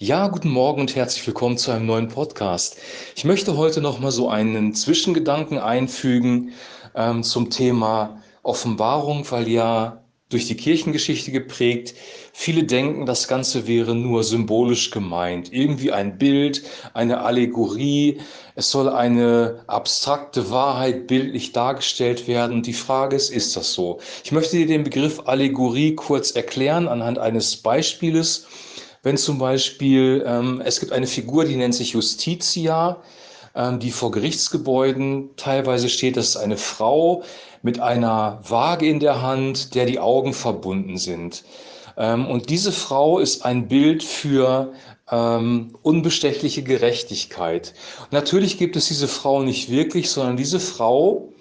Ja, guten Morgen und herzlich willkommen zu einem neuen Podcast. Ich möchte heute noch mal so einen Zwischengedanken einfügen ähm, zum Thema Offenbarung, weil ja durch die Kirchengeschichte geprägt, viele denken, das Ganze wäre nur symbolisch gemeint, irgendwie ein Bild, eine Allegorie, es soll eine abstrakte Wahrheit bildlich dargestellt werden. Die Frage ist, ist das so? Ich möchte dir den Begriff Allegorie kurz erklären anhand eines Beispieles wenn zum Beispiel ähm, es gibt eine Figur, die nennt sich Justitia, ähm, die vor Gerichtsgebäuden teilweise steht, das ist eine Frau mit einer Waage in der Hand, der die Augen verbunden sind. Ähm, und diese Frau ist ein Bild für ähm, unbestechliche Gerechtigkeit. Natürlich gibt es diese Frau nicht wirklich, sondern diese Frau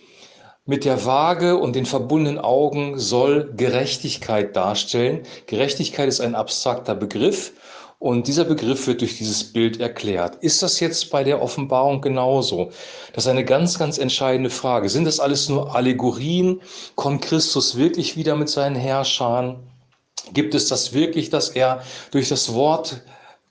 mit der Waage und den verbundenen Augen soll Gerechtigkeit darstellen. Gerechtigkeit ist ein abstrakter Begriff und dieser Begriff wird durch dieses Bild erklärt. Ist das jetzt bei der Offenbarung genauso? Das ist eine ganz, ganz entscheidende Frage. Sind das alles nur Allegorien? Kommt Christus wirklich wieder mit seinen Herrschern? Gibt es das wirklich, dass er durch das Wort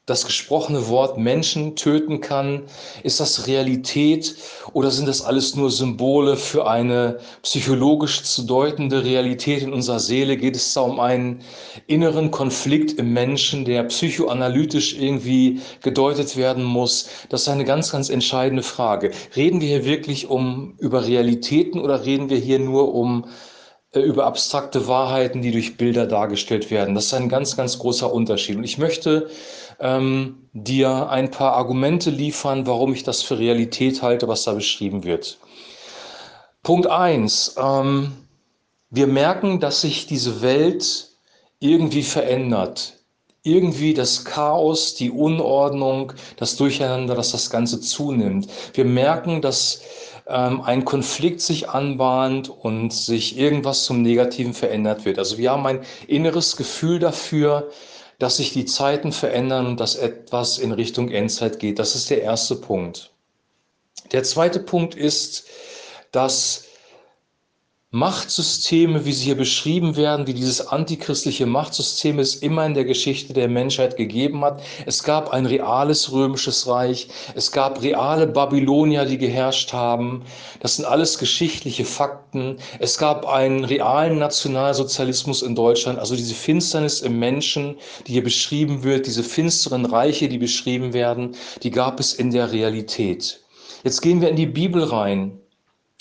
das gesprochene Wort Menschen töten kann? Ist das Realität oder sind das alles nur Symbole für eine psychologisch zu deutende Realität in unserer Seele? Geht es da um einen inneren Konflikt im Menschen, der psychoanalytisch irgendwie gedeutet werden muss? Das ist eine ganz, ganz entscheidende Frage. Reden wir hier wirklich um über Realitäten oder reden wir hier nur um über abstrakte Wahrheiten, die durch Bilder dargestellt werden. Das ist ein ganz, ganz großer Unterschied. Und ich möchte ähm, dir ein paar Argumente liefern, warum ich das für Realität halte, was da beschrieben wird. Punkt 1. Ähm, wir merken, dass sich diese Welt irgendwie verändert. Irgendwie das Chaos, die Unordnung, das Durcheinander, dass das Ganze zunimmt. Wir merken, dass ähm, ein Konflikt sich anbahnt und sich irgendwas zum Negativen verändert wird. Also wir haben ein inneres Gefühl dafür, dass sich die Zeiten verändern und dass etwas in Richtung Endzeit geht. Das ist der erste Punkt. Der zweite Punkt ist, dass Machtsysteme, wie sie hier beschrieben werden, wie dieses antichristliche Machtsystem es immer in der Geschichte der Menschheit gegeben hat. Es gab ein reales römisches Reich, es gab reale Babylonier, die geherrscht haben. Das sind alles geschichtliche Fakten. Es gab einen realen Nationalsozialismus in Deutschland, also diese Finsternis im Menschen, die hier beschrieben wird, diese finsteren Reiche, die beschrieben werden, die gab es in der Realität. Jetzt gehen wir in die Bibel rein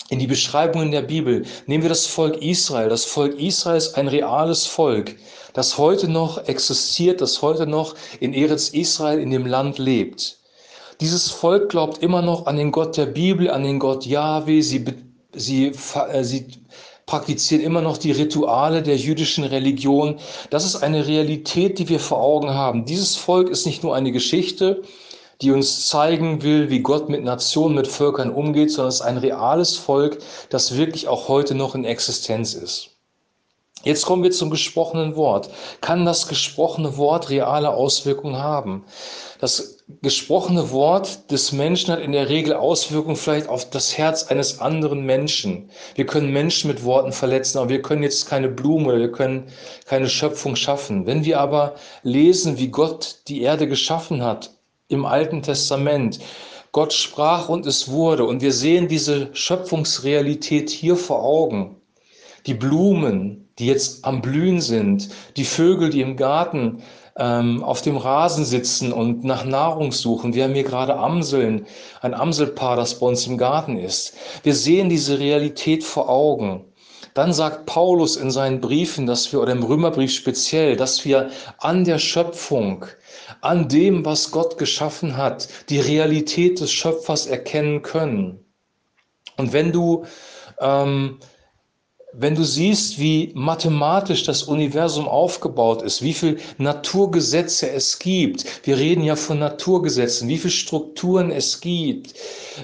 in die Beschreibungen der Bibel. Nehmen wir das Volk Israel. Das Volk Israel ist ein reales Volk, das heute noch existiert, das heute noch in Eretz Israel in dem Land lebt. Dieses Volk glaubt immer noch an den Gott der Bibel, an den Gott Yahweh. Sie, sie, äh, sie praktizieren immer noch die Rituale der jüdischen Religion. Das ist eine Realität, die wir vor Augen haben. Dieses Volk ist nicht nur eine Geschichte, die uns zeigen will, wie Gott mit Nationen, mit Völkern umgeht, sondern es ist ein reales Volk, das wirklich auch heute noch in Existenz ist. Jetzt kommen wir zum gesprochenen Wort. Kann das gesprochene Wort reale Auswirkungen haben? Das gesprochene Wort des Menschen hat in der Regel Auswirkungen vielleicht auf das Herz eines anderen Menschen. Wir können Menschen mit Worten verletzen, aber wir können jetzt keine Blume oder wir können keine Schöpfung schaffen. Wenn wir aber lesen, wie Gott die Erde geschaffen hat, im Alten Testament. Gott sprach und es wurde. Und wir sehen diese Schöpfungsrealität hier vor Augen. Die Blumen, die jetzt am Blühen sind, die Vögel, die im Garten ähm, auf dem Rasen sitzen und nach Nahrung suchen. Wir haben hier gerade Amseln, ein Amselpaar, das bei uns im Garten ist. Wir sehen diese Realität vor Augen. Dann sagt Paulus in seinen Briefen, dass wir, oder im Römerbrief speziell, dass wir an der Schöpfung, an dem, was Gott geschaffen hat, die Realität des Schöpfers erkennen können. Und wenn du, ähm, wenn du siehst, wie mathematisch das Universum aufgebaut ist, wie viele Naturgesetze es gibt, wir reden ja von Naturgesetzen, wie viele Strukturen es gibt,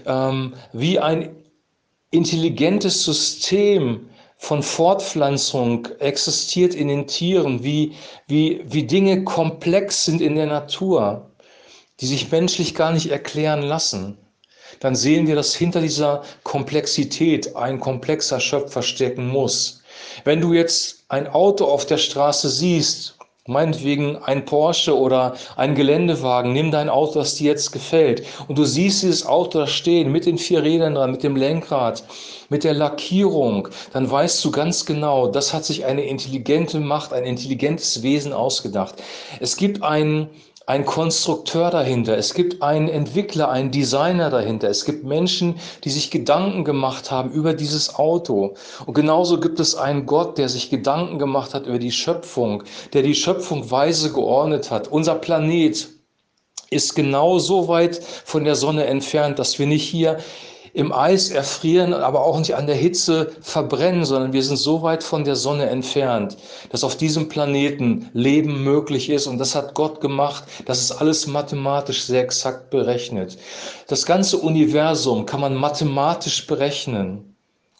ähm, wie ein intelligentes System von Fortpflanzung existiert in den Tieren, wie, wie, wie Dinge komplex sind in der Natur, die sich menschlich gar nicht erklären lassen, dann sehen wir, dass hinter dieser Komplexität ein komplexer Schöpfer stecken muss. Wenn du jetzt ein Auto auf der Straße siehst Meinetwegen ein Porsche oder ein Geländewagen. Nimm dein Auto, das dir jetzt gefällt. Und du siehst dieses Auto da stehen, mit den vier Rädern dran, mit dem Lenkrad, mit der Lackierung. Dann weißt du ganz genau, das hat sich eine intelligente Macht, ein intelligentes Wesen ausgedacht. Es gibt einen ein Konstrukteur dahinter, es gibt einen Entwickler, einen Designer dahinter, es gibt Menschen, die sich Gedanken gemacht haben über dieses Auto. Und genauso gibt es einen Gott, der sich Gedanken gemacht hat über die Schöpfung, der die Schöpfung weise geordnet hat. Unser Planet ist genau so weit von der Sonne entfernt, dass wir nicht hier im Eis erfrieren, aber auch nicht an der Hitze verbrennen, sondern wir sind so weit von der Sonne entfernt, dass auf diesem Planeten Leben möglich ist. Und das hat Gott gemacht. Das ist alles mathematisch sehr exakt berechnet. Das ganze Universum kann man mathematisch berechnen.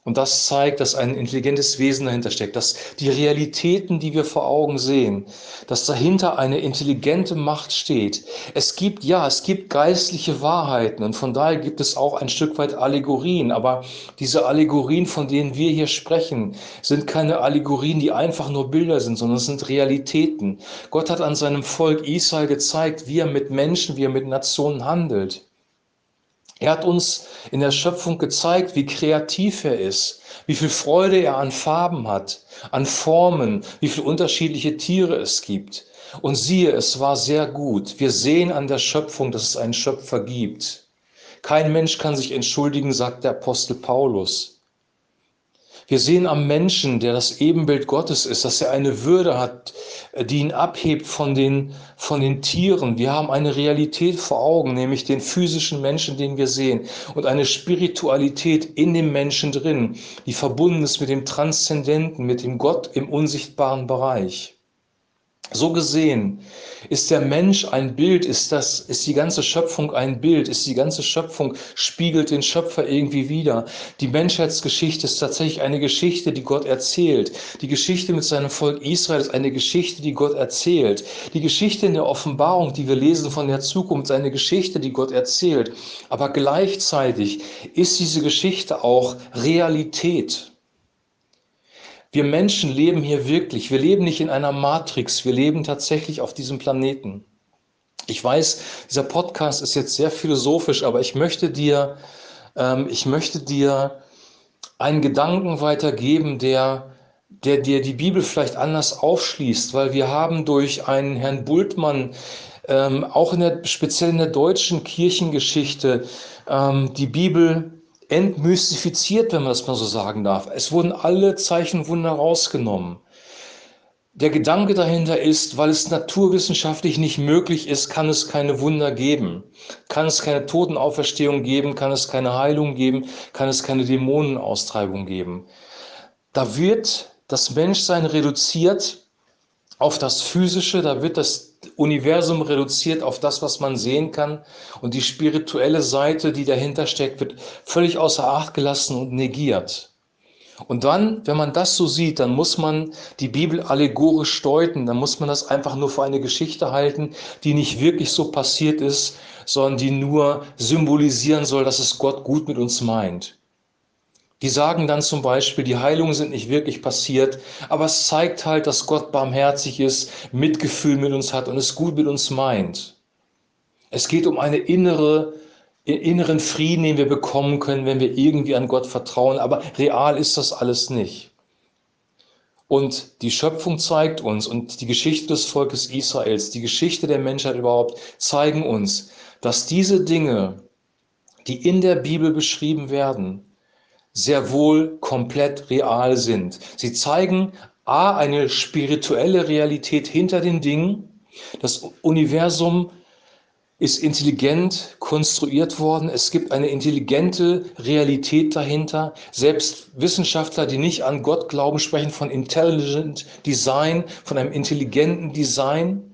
Und das zeigt, dass ein intelligentes Wesen dahinter steckt, dass die Realitäten, die wir vor Augen sehen, dass dahinter eine intelligente Macht steht. Es gibt, ja, es gibt geistliche Wahrheiten und von daher gibt es auch ein Stück weit Allegorien. Aber diese Allegorien, von denen wir hier sprechen, sind keine Allegorien, die einfach nur Bilder sind, sondern es sind Realitäten. Gott hat an seinem Volk Israel gezeigt, wie er mit Menschen, wie er mit Nationen handelt. Er hat uns in der Schöpfung gezeigt, wie kreativ er ist, wie viel Freude er an Farben hat, an Formen, wie viele unterschiedliche Tiere es gibt. Und siehe, es war sehr gut. Wir sehen an der Schöpfung, dass es einen Schöpfer gibt. Kein Mensch kann sich entschuldigen, sagt der Apostel Paulus. Wir sehen am Menschen, der das Ebenbild Gottes ist, dass er eine Würde hat, die ihn abhebt von den, von den Tieren. Wir haben eine Realität vor Augen, nämlich den physischen Menschen, den wir sehen, und eine Spiritualität in dem Menschen drin, die verbunden ist mit dem Transzendenten, mit dem Gott im unsichtbaren Bereich. So gesehen ist der Mensch ein Bild, ist das, ist die ganze Schöpfung ein Bild, ist die ganze Schöpfung spiegelt den Schöpfer irgendwie wieder. Die Menschheitsgeschichte ist tatsächlich eine Geschichte, die Gott erzählt. Die Geschichte mit seinem Volk Israel ist eine Geschichte, die Gott erzählt. Die Geschichte in der Offenbarung, die wir lesen von der Zukunft, ist eine Geschichte, die Gott erzählt. Aber gleichzeitig ist diese Geschichte auch Realität. Wir Menschen leben hier wirklich. Wir leben nicht in einer Matrix. Wir leben tatsächlich auf diesem Planeten. Ich weiß, dieser Podcast ist jetzt sehr philosophisch, aber ich möchte dir, ähm, ich möchte dir einen Gedanken weitergeben, der, der dir die Bibel vielleicht anders aufschließt, weil wir haben durch einen Herrn Bultmann ähm, auch in der, speziell in der deutschen Kirchengeschichte ähm, die Bibel entmystifiziert, wenn man das mal so sagen darf. Es wurden alle Zeichenwunder rausgenommen. Der Gedanke dahinter ist, weil es naturwissenschaftlich nicht möglich ist, kann es keine Wunder geben. Kann es keine Totenauferstehung geben, kann es keine Heilung geben, kann es keine Dämonenaustreibung geben. Da wird das Menschsein reduziert auf das Physische, da wird das Universum reduziert auf das, was man sehen kann. Und die spirituelle Seite, die dahinter steckt, wird völlig außer Acht gelassen und negiert. Und dann, wenn man das so sieht, dann muss man die Bibel allegorisch deuten, dann muss man das einfach nur für eine Geschichte halten, die nicht wirklich so passiert ist, sondern die nur symbolisieren soll, dass es Gott gut mit uns meint. Die sagen dann zum Beispiel, die Heilungen sind nicht wirklich passiert, aber es zeigt halt, dass Gott barmherzig ist, Mitgefühl mit uns hat und es gut mit uns meint. Es geht um eine innere, inneren Frieden, den wir bekommen können, wenn wir irgendwie an Gott vertrauen, aber real ist das alles nicht. Und die Schöpfung zeigt uns und die Geschichte des Volkes Israels, die Geschichte der Menschheit überhaupt, zeigen uns, dass diese Dinge, die in der Bibel beschrieben werden, sehr wohl komplett real sind. Sie zeigen a eine spirituelle Realität hinter den Dingen. Das Universum ist intelligent konstruiert worden. Es gibt eine intelligente Realität dahinter. Selbst Wissenschaftler, die nicht an Gott glauben, sprechen von Intelligent Design, von einem intelligenten Design.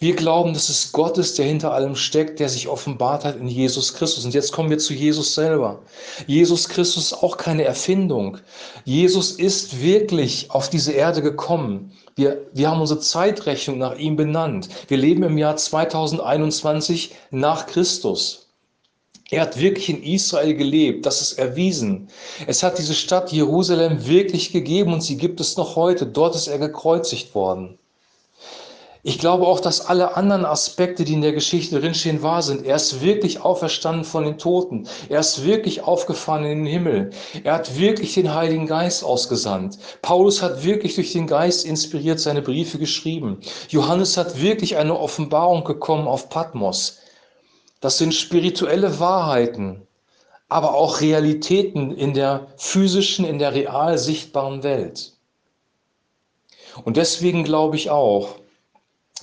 Wir glauben, dass es Gott ist, der hinter allem steckt, der sich offenbart hat in Jesus Christus. Und jetzt kommen wir zu Jesus selber. Jesus Christus ist auch keine Erfindung. Jesus ist wirklich auf diese Erde gekommen. Wir, wir haben unsere Zeitrechnung nach ihm benannt. Wir leben im Jahr 2021 nach Christus. Er hat wirklich in Israel gelebt, das ist erwiesen. Es hat diese Stadt Jerusalem wirklich gegeben und sie gibt es noch heute. Dort ist er gekreuzigt worden. Ich glaube auch, dass alle anderen Aspekte, die in der Geschichte drinstehen, wahr sind. Er ist wirklich auferstanden von den Toten. Er ist wirklich aufgefahren in den Himmel. Er hat wirklich den Heiligen Geist ausgesandt. Paulus hat wirklich durch den Geist inspiriert seine Briefe geschrieben. Johannes hat wirklich eine Offenbarung bekommen auf Patmos. Das sind spirituelle Wahrheiten, aber auch Realitäten in der physischen, in der real sichtbaren Welt. Und deswegen glaube ich auch,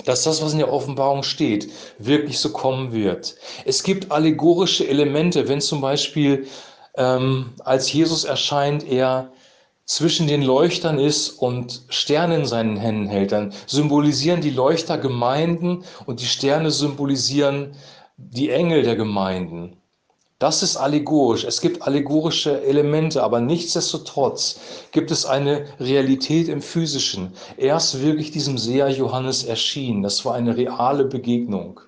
dass das, was in der Offenbarung steht, wirklich so kommen wird. Es gibt allegorische Elemente, wenn zum Beispiel ähm, als Jesus erscheint, er zwischen den Leuchtern ist und Sterne in seinen Händen hält, dann symbolisieren die Leuchter Gemeinden und die Sterne symbolisieren die Engel der Gemeinden. Das ist allegorisch. Es gibt allegorische Elemente, aber nichtsdestotrotz gibt es eine Realität im Physischen. Er ist wirklich diesem Seher Johannes erschienen. Das war eine reale Begegnung.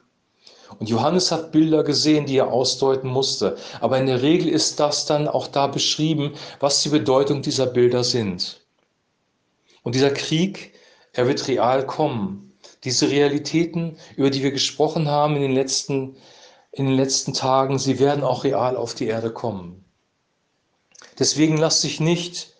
Und Johannes hat Bilder gesehen, die er ausdeuten musste. Aber in der Regel ist das dann auch da beschrieben, was die Bedeutung dieser Bilder sind. Und dieser Krieg, er wird real kommen. Diese Realitäten, über die wir gesprochen haben in den letzten Jahren, in den letzten Tagen, sie werden auch real auf die Erde kommen. Deswegen lass dich nicht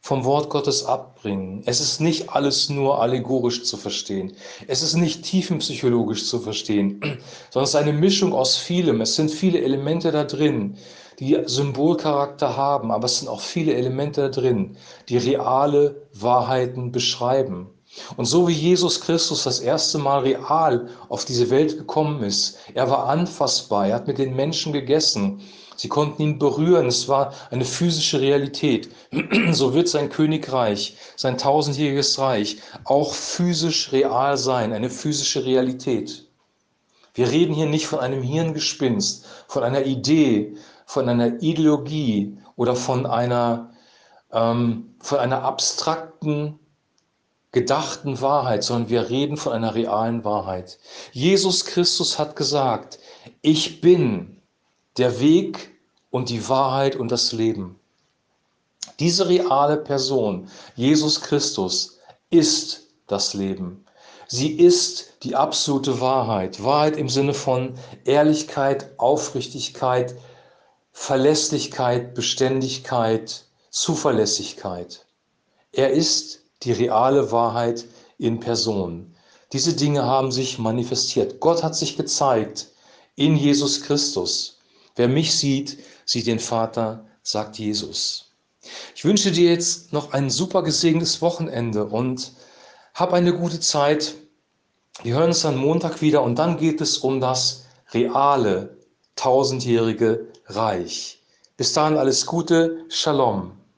vom Wort Gottes abbringen. Es ist nicht alles nur allegorisch zu verstehen. Es ist nicht tiefenpsychologisch zu verstehen, sondern es ist eine Mischung aus vielem. Es sind viele Elemente da drin, die Symbolcharakter haben, aber es sind auch viele Elemente da drin, die reale Wahrheiten beschreiben. Und so wie Jesus Christus das erste Mal real auf diese Welt gekommen ist, er war anfassbar, er hat mit den Menschen gegessen, sie konnten ihn berühren, es war eine physische Realität. So wird sein Königreich, sein tausendjähriges Reich auch physisch real sein, eine physische Realität. Wir reden hier nicht von einem Hirngespinst, von einer Idee, von einer Ideologie oder von einer, ähm, von einer abstrakten gedachten Wahrheit, sondern wir reden von einer realen Wahrheit. Jesus Christus hat gesagt, ich bin der Weg und die Wahrheit und das Leben. Diese reale Person, Jesus Christus, ist das Leben. Sie ist die absolute Wahrheit. Wahrheit im Sinne von Ehrlichkeit, Aufrichtigkeit, Verlässlichkeit, Beständigkeit, Zuverlässigkeit. Er ist die reale Wahrheit in Person. Diese Dinge haben sich manifestiert. Gott hat sich gezeigt in Jesus Christus. Wer mich sieht, sieht den Vater, sagt Jesus. Ich wünsche dir jetzt noch ein super gesegnetes Wochenende und hab eine gute Zeit. Wir hören uns dann Montag wieder und dann geht es um das reale tausendjährige Reich. Bis dahin alles Gute, Shalom.